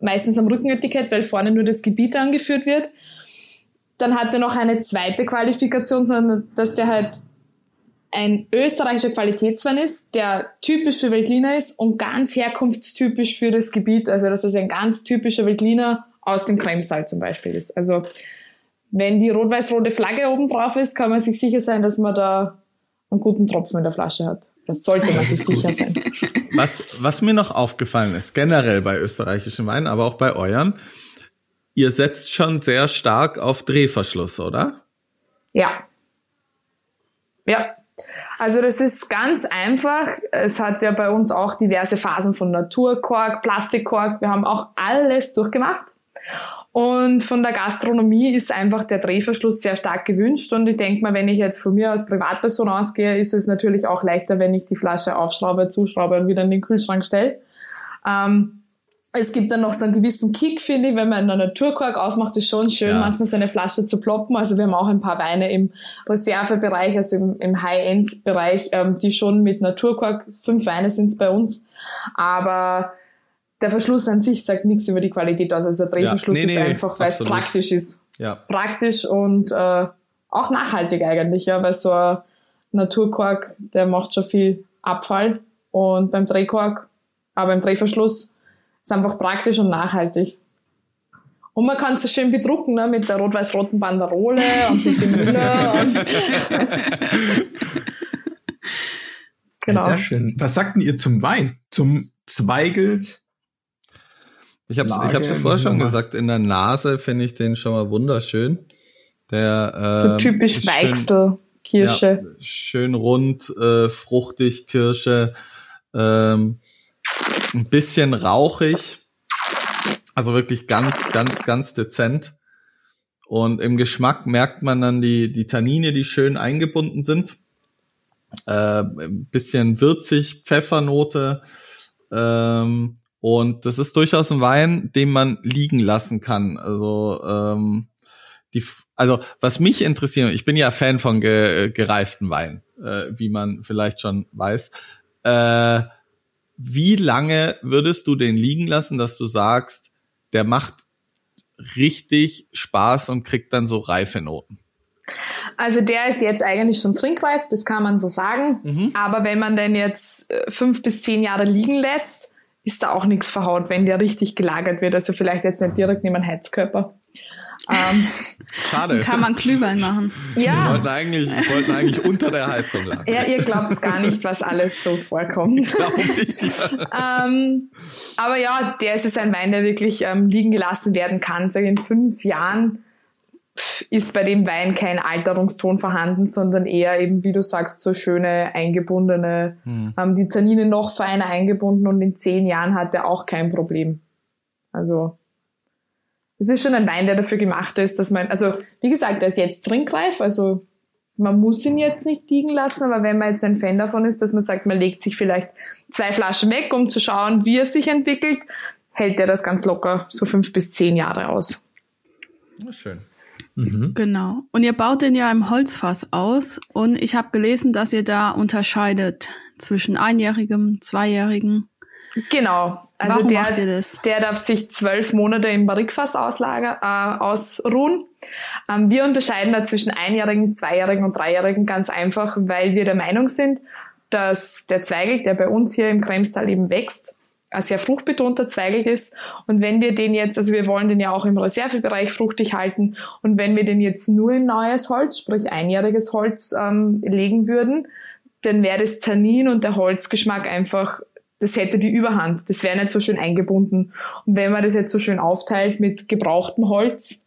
meistens am Rückenetikett, weil vorne nur das Gebiet angeführt wird, dann hat er noch eine zweite Qualifikation, sondern dass der halt ein österreichischer Qualitätswein ist, der typisch für Veltliner ist und ganz herkunftstypisch für das Gebiet. Also dass es ein ganz typischer Veltliner aus dem Kremstal zum Beispiel ist. Also wenn die rot-weiß-rote Flagge oben drauf ist, kann man sich sicher sein, dass man da einen guten Tropfen in der Flasche hat. Das sollte man sich sicher sein. Was, was mir noch aufgefallen ist, generell bei österreichischen Weinen, aber auch bei euren, ihr setzt schon sehr stark auf Drehverschluss, oder? Ja. Ja, also das ist ganz einfach. Es hat ja bei uns auch diverse Phasen von Naturkork, Plastikkork. Wir haben auch alles durchgemacht. Und von der Gastronomie ist einfach der Drehverschluss sehr stark gewünscht. Und ich denke mal, wenn ich jetzt von mir als Privatperson ausgehe, ist es natürlich auch leichter, wenn ich die Flasche aufschraube, zuschraube und wieder in den Kühlschrank stelle. Ähm, es gibt dann noch so einen gewissen Kick, finde ich, wenn man einen Naturkork aufmacht, ist schon schön, ja. manchmal so eine Flasche zu ploppen. Also wir haben auch ein paar Weine im Reservebereich, also im, im High-End-Bereich, ähm, die schon mit Naturkork, fünf Weine sind es bei uns. Aber der Verschluss an sich sagt nichts über die Qualität aus. Also der Drehverschluss ja, nee, nee, ist einfach, weil es praktisch ist. Ja. Praktisch und äh, auch nachhaltig eigentlich, ja, weil so ein Naturkork, der macht schon viel Abfall und beim Drehkork, aber beim Drehverschluss ist einfach praktisch und nachhaltig. Und man kann es so schön bedrucken, ne, mit der rot-weiß-roten Banderole und mit dem Müller. und genau. Sehr schön. Was sagt denn ihr zum Wein? Zum Zweigelt? Ich habe ich hab's ja vorher schon gesagt, in der Nase finde ich den schon mal wunderschön. Der, äh, so typisch Weichsel, Kirsche. Ja, schön rund, äh, fruchtig, Kirsche, ähm, ein bisschen rauchig. Also wirklich ganz, ganz, ganz dezent. Und im Geschmack merkt man dann die, die Tannine, die schön eingebunden sind. Äh, ein bisschen würzig, Pfeffernote. Ähm, und das ist durchaus ein Wein, den man liegen lassen kann. Also ähm, die, also was mich interessiert, ich bin ja Fan von ge, gereiften Wein, äh, wie man vielleicht schon weiß. Äh, wie lange würdest du den liegen lassen, dass du sagst, der macht richtig Spaß und kriegt dann so reife Noten? Also der ist jetzt eigentlich schon trinkreif, das kann man so sagen. Mhm. Aber wenn man den jetzt äh, fünf bis zehn Jahre liegen lässt, ist da auch nichts verhaut, wenn der richtig gelagert wird. Also vielleicht jetzt nicht direkt neben einem Heizkörper. Ähm, Schade. Kann man Glühwein machen. Ja. Wir wollten eigentlich, wollten eigentlich unter der Heizung lagern. Ja, ihr glaubt es gar nicht, was alles so vorkommt. Glaube ich. Ja. ähm, aber ja, der ist es ein Wein, der wirklich ähm, liegen gelassen werden kann. Sag in fünf Jahren ist bei dem Wein kein Alterungston vorhanden, sondern eher eben, wie du sagst, so schöne eingebundene, hm. ähm, die Tannine noch feiner eingebunden und in zehn Jahren hat er auch kein Problem. Also es ist schon ein Wein, der dafür gemacht ist, dass man, also wie gesagt, er ist jetzt trinkreif, also man muss ihn jetzt nicht liegen lassen, aber wenn man jetzt ein Fan davon ist, dass man sagt, man legt sich vielleicht zwei Flaschen weg, um zu schauen, wie er sich entwickelt, hält er das ganz locker so fünf bis zehn Jahre aus. Na schön. Mhm. Genau. Und ihr baut den ja im Holzfass aus. Und ich habe gelesen, dass ihr da unterscheidet zwischen einjährigem, zweijährigem. Genau. Also Warum der, macht ihr das? der darf sich zwölf Monate im Barrikfass auslager, äh, ausruhen. Ähm, wir unterscheiden da zwischen einjährigen, zweijährigen und dreijährigen ganz einfach, weil wir der Meinung sind, dass der Zweigel, der bei uns hier im Kremstal eben wächst, ein sehr fruchtbetonter Zweigelt ist. Und wenn wir den jetzt, also wir wollen den ja auch im Reservebereich fruchtig halten, und wenn wir den jetzt nur in neues Holz, sprich einjähriges Holz, ähm, legen würden, dann wäre das Tannin und der Holzgeschmack einfach, das hätte die Überhand. Das wäre nicht so schön eingebunden. Und wenn man das jetzt so schön aufteilt mit gebrauchtem Holz,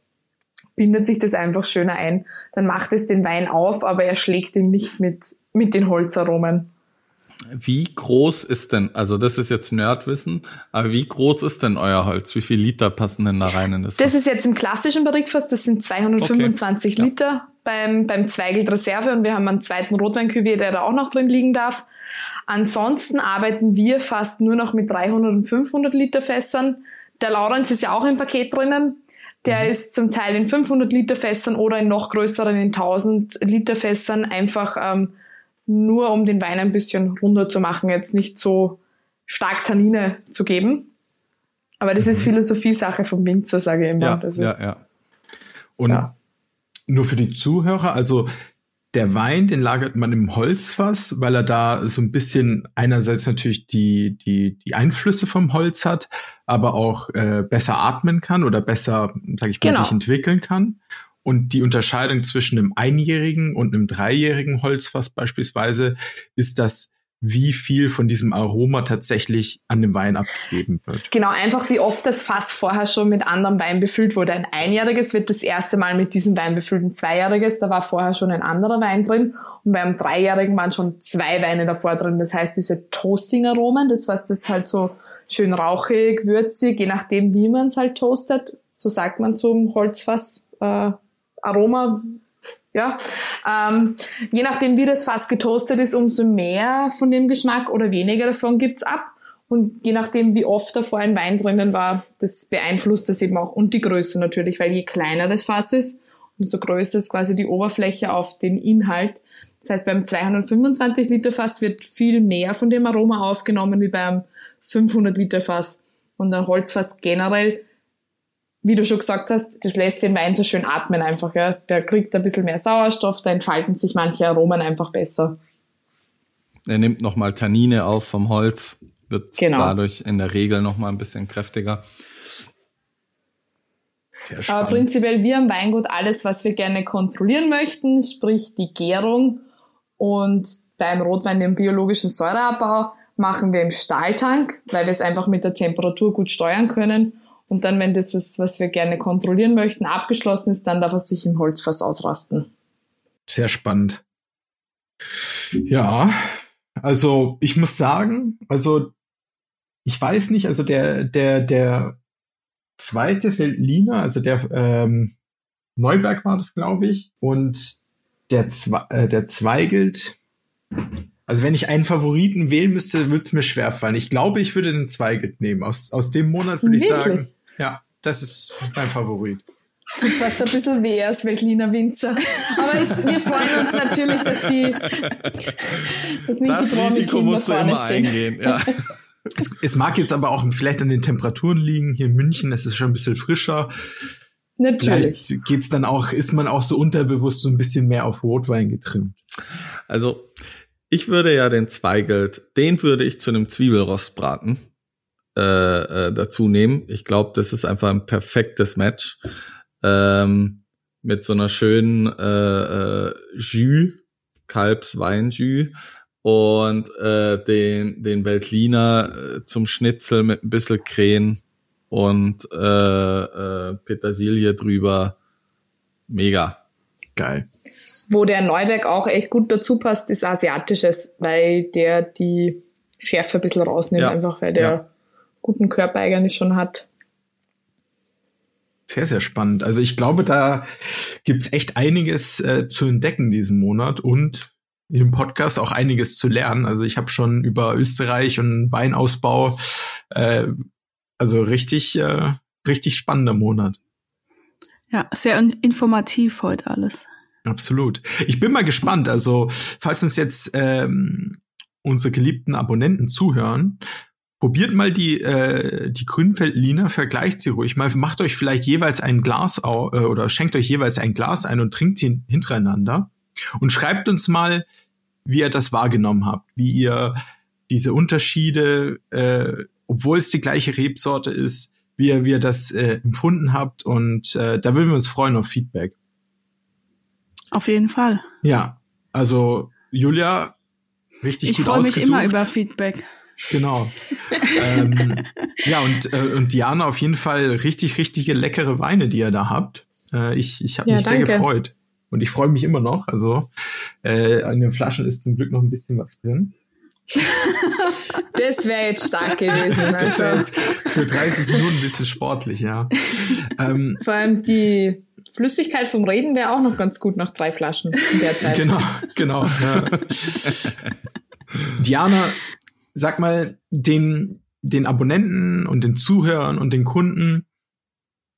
bindet sich das einfach schöner ein. Dann macht es den Wein auf, aber er schlägt ihn nicht mit, mit den Holzaromen. Wie groß ist denn, also das ist jetzt Nerdwissen, aber wie groß ist denn euer Holz? Wie viel Liter passen denn da rein in das? Das ist jetzt im klassischen Barrikfass, das sind 225 okay. Liter ja. beim, beim Zweigelt Reserve und wir haben einen zweiten Rotweinküvier, der da auch noch drin liegen darf. Ansonsten arbeiten wir fast nur noch mit 300 und 500 Liter Fässern. Der Laurenz ist ja auch im Paket drinnen. Der mhm. ist zum Teil in 500 Liter Fässern oder in noch größeren, in 1000 Liter Fässern einfach ähm, nur um den Wein ein bisschen runder zu machen, jetzt nicht so stark Tannine zu geben. Aber das ist mhm. Philosophie-Sache vom Winzer, sage ich immer. Ja, das ja, ja. Und ja. nur für die Zuhörer, also der Wein, den lagert man im Holzfass, weil er da so ein bisschen einerseits natürlich die, die, die Einflüsse vom Holz hat, aber auch äh, besser atmen kann oder besser, sage ich mal, genau. sich entwickeln kann. Und die Unterscheidung zwischen einem einjährigen und einem dreijährigen Holzfass beispielsweise ist das, wie viel von diesem Aroma tatsächlich an dem Wein abgegeben wird. Genau, einfach wie oft das Fass vorher schon mit anderem Wein befüllt wurde. Ein einjähriges wird das erste Mal mit diesem Wein befüllt, ein zweijähriges, da war vorher schon ein anderer Wein drin und beim dreijährigen waren schon zwei Weine davor drin. Das heißt, diese Toasting-Aromen, das was das halt so schön rauchig, würzig, je nachdem wie man es halt toastet, so sagt man zum Holzfass, äh, Aroma, ja, ähm, je nachdem, wie das Fass getoastet ist, umso mehr von dem Geschmack oder weniger davon gibt's ab. Und je nachdem, wie oft davor ein Wein drinnen war, das beeinflusst das eben auch. Und die Größe natürlich, weil je kleiner das Fass ist, umso größer ist quasi die Oberfläche auf den Inhalt. Das heißt, beim 225 Liter Fass wird viel mehr von dem Aroma aufgenommen wie beim 500 Liter Fass. Und ein Holzfass generell wie du schon gesagt hast, das lässt den Wein so schön atmen einfach. Ja. Der kriegt ein bisschen mehr Sauerstoff, da entfalten sich manche Aromen einfach besser. Er nimmt nochmal Tannine auf vom Holz, wird genau. dadurch in der Regel nochmal ein bisschen kräftiger. Aber prinzipiell, wir am Weingut alles, was wir gerne kontrollieren möchten, sprich die Gärung und beim Rotwein den biologischen Säureabbau, machen wir im Stahltank, weil wir es einfach mit der Temperatur gut steuern können Und dann, wenn das ist, was wir gerne kontrollieren möchten, abgeschlossen ist, dann darf er sich im Holzfass ausrasten. Sehr spannend. Ja, also ich muss sagen, also ich weiß nicht, also der, der, der zweite Feldliner, also der ähm, Neuberg war das, glaube ich, und der, Zwe äh, der Zweigelt, also wenn ich einen Favoriten wählen müsste, würde es mir schwerfallen. Ich glaube, ich würde den Zweigelt nehmen. Aus, aus dem Monat würde ich sagen, ja, das ist mein Favorit. Tut fast ein bisschen weh als Veltliner Winzer. Aber es, wir freuen uns natürlich, dass die das, das Risiko musst du immer stehen. eingehen. Ja. es, es, mag jetzt aber auch vielleicht an den Temperaturen liegen. Hier in München es ist schon ein bisschen frischer. Natürlich. Vielleicht geht's dann auch, ist man auch so unterbewusst so ein bisschen mehr auf Rotwein getrimmt. Also ich würde ja den Zweigelt, den würde ich zu einem Zwiebelrostbraten äh, äh, dazu nehmen. Ich glaube, das ist einfach ein perfektes Match ähm, mit so einer schönen äh, äh, Jus, Kalbsweinjus und äh, den den Veltliner äh, zum Schnitzel mit ein bisschen Krähen und äh, äh, Petersilie drüber. Mega. Geil. Wo der Neuberg auch echt gut dazu passt, ist Asiatisches, weil der die Schärfe ein bisschen rausnimmt, ja. einfach weil der ja. Guten Körper eigentlich schon hat. Sehr, sehr spannend. Also ich glaube, da gibt's echt einiges äh, zu entdecken diesen Monat und im Podcast auch einiges zu lernen. Also ich habe schon über Österreich und Weinausbau, äh, also richtig, äh, richtig spannender Monat. Ja, sehr informativ heute alles. Absolut. Ich bin mal gespannt. Also, falls uns jetzt ähm, unsere geliebten Abonnenten zuhören, probiert mal die, äh, die Grünfeldliner, vergleicht sie ruhig mal, macht euch vielleicht jeweils ein Glas au äh, oder schenkt euch jeweils ein Glas ein und trinkt sie hintereinander und schreibt uns mal, wie ihr das wahrgenommen habt, wie ihr diese Unterschiede, äh, obwohl es die gleiche Rebsorte ist, wie ihr, wie ihr das äh, empfunden habt und äh, da würden wir uns freuen auf Feedback. Auf jeden Fall. Ja, also Julia, richtig ich gut. Ich freue mich immer über Feedback. Genau. ähm, ja, und, äh, und Diana auf jeden Fall richtig, richtige leckere Weine, die ihr da habt. Äh, ich ich habe ja, mich danke. sehr gefreut. Und ich freue mich immer noch. Also äh, an den Flaschen ist zum Glück noch ein bisschen was drin. das wäre jetzt stark gewesen. Also. Das wäre jetzt für 30 Minuten ein bisschen sportlich, ja. Ähm, Vor allem die Flüssigkeit vom Reden wäre auch noch ganz gut nach drei Flaschen in der Zeit. Genau, genau. Ja. Diana, sag mal, den, den Abonnenten und den Zuhörern und den Kunden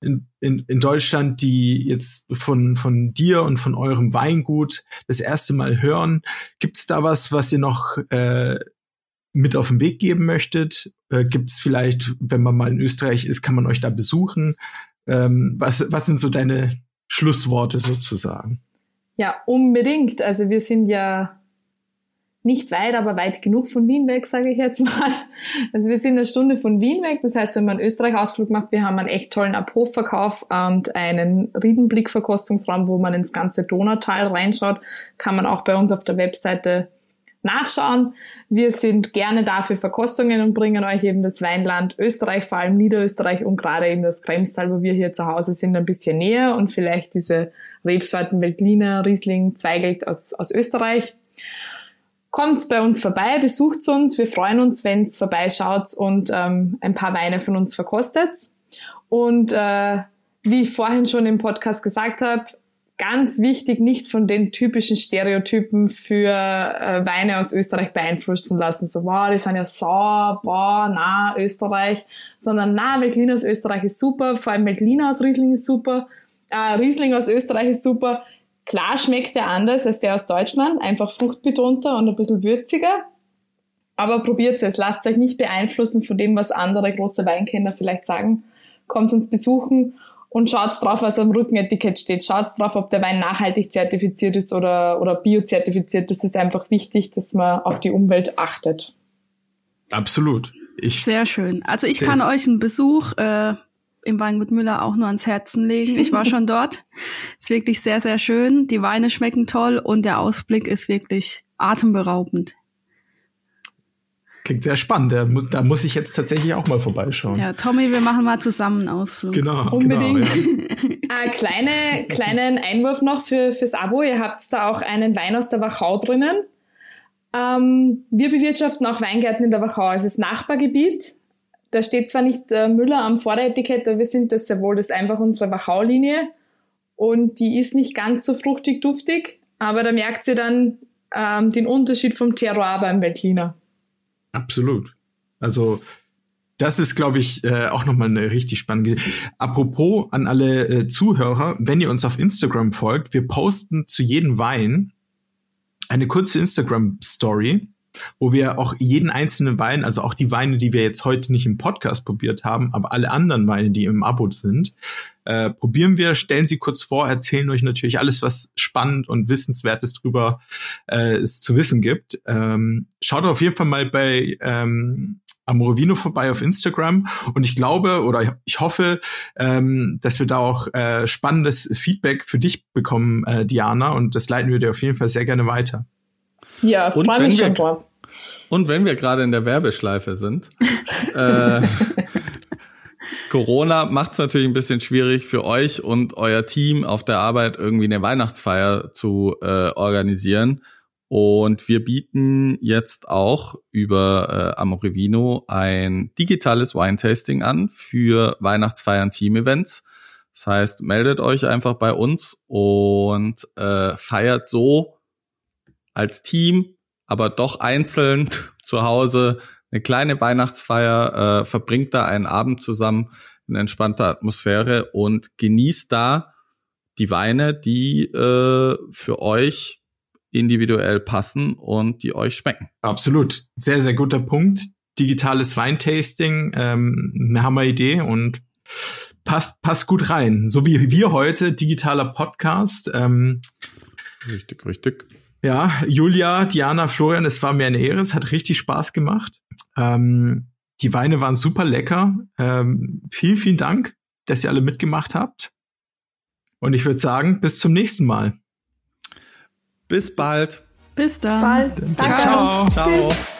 in, in, in Deutschland, die jetzt von, von dir und von eurem Weingut das erste Mal hören, gibt's da was, was ihr noch äh, mit auf den Weg geben möchtet? Äh, gibt's vielleicht, wenn man mal in Österreich ist, kann man euch da besuchen? Ähm, was, was sind so deine Schlussworte sozusagen? Ja, unbedingt. Also wir sind ja nicht weit, aber weit genug von Wien weg, sage ich jetzt mal. Also wir sind eine Stunde von Wien weg. Das heißt, wenn man Österreich-Ausflug macht, wir haben einen echt tollen Abhofverkauf und einen Riedenblick-Verkostungsraum, wo man ins ganze Donautal reinschaut. Kann man auch bei uns auf der Webseite nachschauen. Wir sind gerne dafür Verkostungen und bringen euch eben das Weinland Österreich, vor allem Niederösterreich und gerade eben das Kremstal, wo wir hier zu Hause sind, ein bisschen näher und vielleicht diese Rebsorten Veltliner, Riesling, Zweigelt aus, aus Österreich. Kommt bei uns vorbei, besucht uns. Wir freuen uns, wenn's vorbeischaut und ähm, ein paar Weine von uns verkostet. Und äh, wie ich vorhin schon im Podcast gesagt habe, ganz wichtig, nicht von den typischen Stereotypen für äh, Weine aus Österreich beeinflussen lassen. So, wow, die sind ja sauer, boah, na, Österreich. Sondern, na, Veltliner aus Österreich ist super, vor allem Veltliner aus Riesling ist super, äh, Riesling aus Österreich ist super. Klar schmeckt der anders als der aus Deutschland, einfach fruchtbetonter und ein bisschen würziger. Aber probiert es, lasst euch nicht beeinflussen von dem, was andere große Weinkenner vielleicht sagen. Kommt uns besuchen und schaut drauf, was am Rückenetikett steht. Schaut drauf, ob der Wein nachhaltig zertifiziert ist oder, oder biozertifiziert. Das ist einfach wichtig, dass man auf die Umwelt achtet. Absolut. Ich Sehr schön. Also ich kann euch einen Besuch äh, im Weingut Müller auch nur ans Herzen legen. Ich war schon dort. Ist wirklich sehr, sehr schön. Die Weine schmecken toll und der Ausblick ist wirklich atemberaubend. klingt sehr spannend. Da, mu da muss ich jetzt tatsächlich auch mal vorbeischauen. Ja, Tommy, wir machen mal zusammen einen Ausflug. Genau. Unbedingt. Genau, ja. Äh, kleine, kleinen Einwurf noch für, fürs Abo. Ihr habt da auch einen Wein aus der Wachau drinnen. Ähm, wir bewirtschaften auch Weingärten in der Wachau. Also das Nachbargebiet. Da steht zwar nicht äh, Müller am Vorderetikett, aber wir sind das sehr wohl. Das ist einfach unsere Wachau-Linie. Und die ist nicht ganz so fruchtig duftig, aber da merkt ihr dann ähm, den Unterschied vom Terroir beim Veltliner. Absolut. Also das ist, glaube ich, äh, auch nochmal eine richtig spannende. Apropos an alle äh, Zuhörer, wenn ihr uns auf Instagram folgt, wir posten zu jedem Wein eine kurze Instagram-Story, wo wir auch jeden einzelnen Wein, also auch die Weine, die wir jetzt heute nicht im Podcast probiert haben, aber alle anderen Weine, die im Abo sind, äh, probieren wir, stellen sie kurz vor, erzählen euch natürlich alles, was spannend und wissenswertes drüber äh, es zu wissen gibt. Ähm, schaut auf jeden Fall mal bei ähm, Amorovino vorbei auf Instagram und ich glaube oder ich hoffe, ähm, dass wir da auch äh, spannendes Feedback für dich bekommen, äh, Diana, und das leiten wir dir auf jeden Fall sehr gerne weiter. Ja, Und freue mich schon drauf. Und wenn wir gerade in der Werbeschleife sind, äh, Corona macht es natürlich ein bisschen schwierig für euch und euer Team auf der Arbeit irgendwie eine Weihnachtsfeier zu äh, organisieren. Und wir bieten jetzt auch über äh, Amorevino ein digitales Wine-Tasting an für Weihnachtsfeiern Team-Events. Das heißt, meldet euch einfach bei uns und äh, feiert so als Team, aber doch einzeln zu Hause eine kleine Weihnachtsfeier, äh, verbringt da einen Abend zusammen in entspannter Atmosphäre und genießt da die Weine, die äh, für euch individuell passen und die euch schmecken. Absolut. Sehr, sehr guter Punkt. Digitales Weintasting, ähm, eine Hammer-Idee und passt, passt gut rein. So wie wir heute, digitaler Podcast. Ähm, Richtig, richtig. Ja, Julia, Diana, Florian, es war mir eine Ehre. Es hat richtig Spaß gemacht. Ähm, die Weine waren super lecker. Ähm, vielen, vielen Dank, dass ihr alle mitgemacht habt. Und ich würde sagen, bis zum nächsten Mal. Bis bald. Bis dann. Bis bald. Danke. Ciao. Ciao. Tschüss.